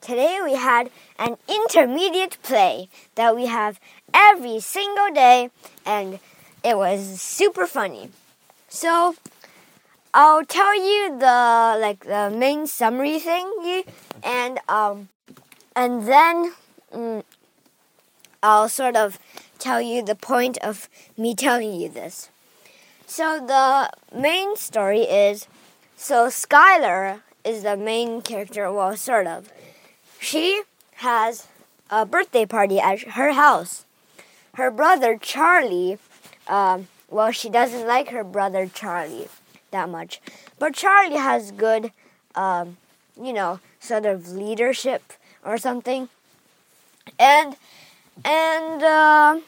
today we had an intermediate play that we have every single day, and it was super funny. So, I'll tell you the like the main summary thing, and um, and then mm, I'll sort of tell you the point of me telling you this. So the main story is so Skylar is the main character, well, sort of. She has a birthday party at her house. Her brother Charlie, um, well, she doesn't like her brother Charlie that much, but Charlie has good, um, you know, sort of leadership or something. And and uh,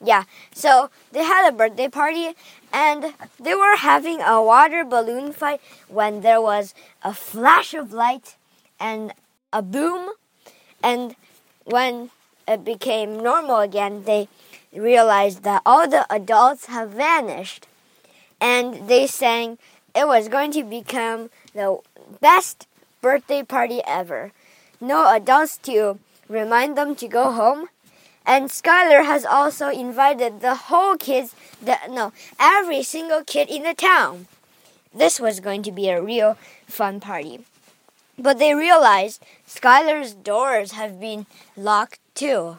yeah, so they had a birthday party and they were having a water balloon fight when there was a flash of light and a boom. And when it became normal again, they realized that all the adults have vanished. And they sang it was going to become the best birthday party ever. No adults to remind them to go home and Skylar has also invited the whole kids, the, no, every single kid in the town. This was going to be a real fun party. But they realized Skylar's doors have been locked too.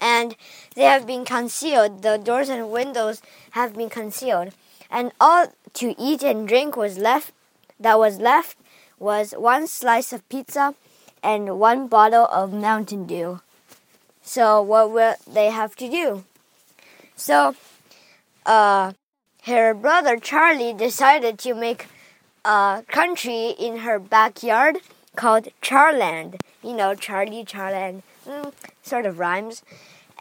And they have been concealed. The doors and windows have been concealed. And all to eat and drink was left that was left was one slice of pizza and one bottle of Mountain Dew. So what will they have to do? So, uh, her brother Charlie decided to make a country in her backyard called Charland. You know, Charlie Charland, mm, sort of rhymes.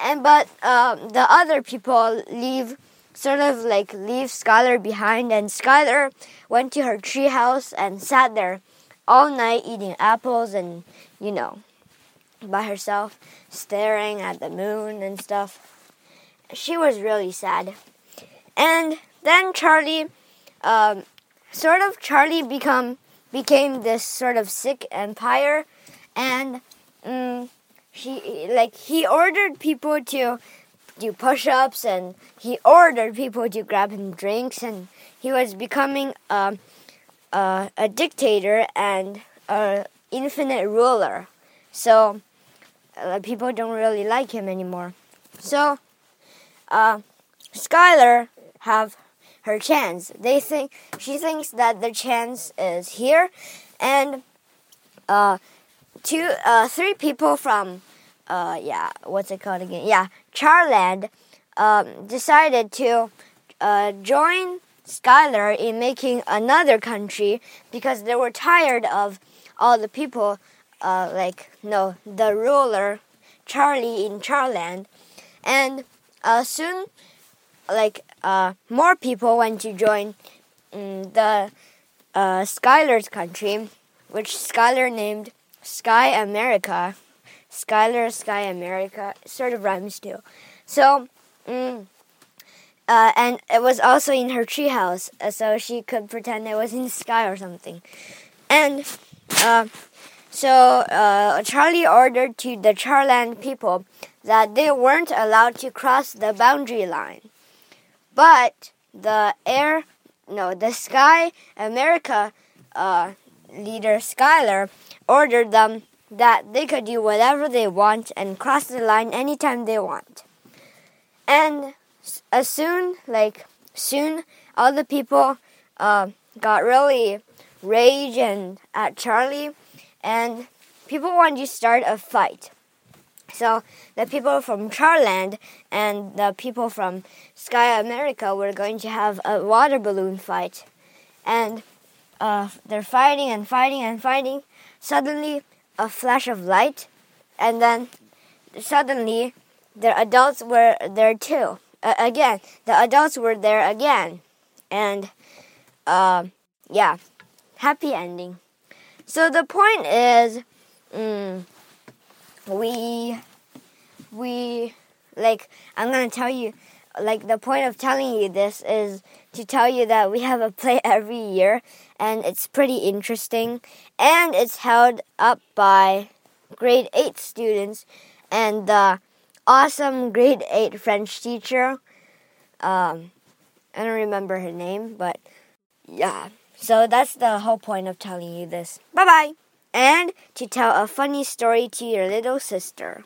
And but um, the other people leave, sort of like leave Skylar behind, and Skylar went to her treehouse and sat there all night eating apples and you know by herself, staring at the moon and stuff. She was really sad. And then Charlie, um, sort of Charlie become became this sort of sick empire, and um, she like he ordered people to do push-ups, and he ordered people to grab him drinks, and he was becoming a a, a dictator and an infinite ruler. So uh, people don't really like him anymore. So, uh, Skylar have her chance. They think she thinks that the chance is here, and uh, two, uh, three people from, uh, yeah, what's it called again? Yeah, Charland, um, decided to uh, join Skylar in making another country because they were tired of all the people uh, like no the ruler Charlie in Charland, and uh, soon like uh, more people went to join um, the uh, Skylar's country, which Skylar named Sky America. Skylar Sky America sort of rhymes too. So. Um, uh, and it was also in her treehouse, uh, so she could pretend it was in the sky or something. And uh, so uh, Charlie ordered to the Charland people that they weren't allowed to cross the boundary line. But the air, no, the Sky America uh, leader Skylar ordered them that they could do whatever they want and cross the line anytime they want. And as soon, like soon, all the people uh, got really rage and at Charlie and people wanted to start a fight. So the people from Charland and the people from Sky America were going to have a water balloon fight, and uh, they're fighting and fighting and fighting. Suddenly, a flash of light, and then suddenly, the adults were there too. Uh, again, the adults were there again, and uh, yeah, happy ending. So the point is, mm, we we like I'm gonna tell you like the point of telling you this is to tell you that we have a play every year and it's pretty interesting and it's held up by grade 8 students and the awesome grade 8 French teacher. Um I don't remember her name but yeah. So that's the whole point of telling you this. Bye bye and to tell a funny story to your little sister.